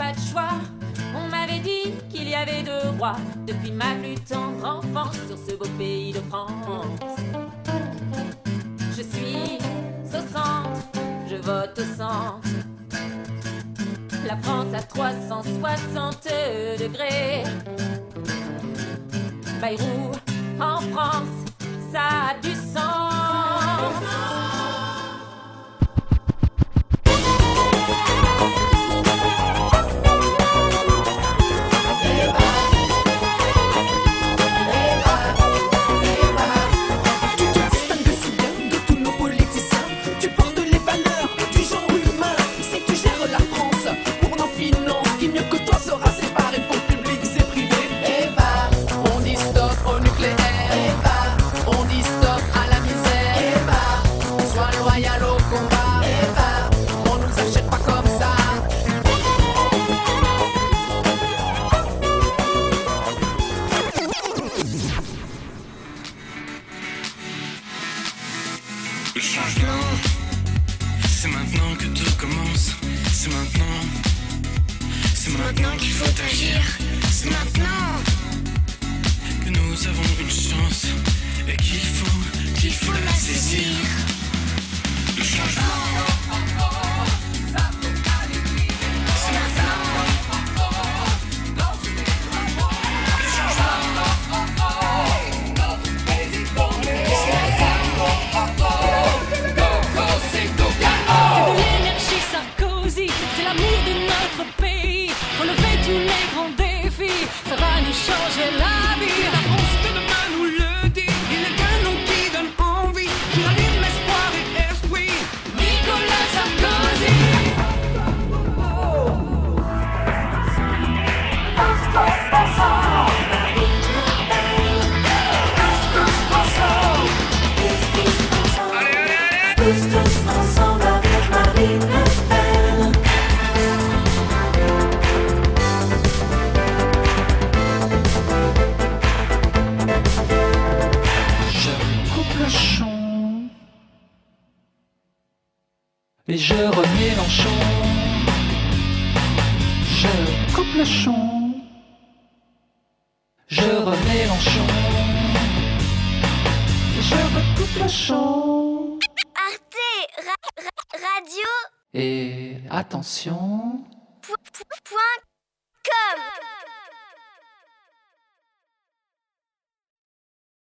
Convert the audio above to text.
pas de choix. On m'avait dit qu'il y avait deux rois depuis ma plus tendre enfance sur ce beau pays de France. Je suis au centre, je vote au centre. La France à 360 degrés. Bayrou en France. Le changement, c'est maintenant que tout commence. C'est maintenant, c'est maintenant qu'il faut agir. C'est maintenant que nous avons une chance et qu'il faut, qu'il faut la saisir. Et je remets l'enchant. Je coupe le champ, je remets l'enchant. Je recoupe le champ Arte ra- ra- Radio et attention. point com.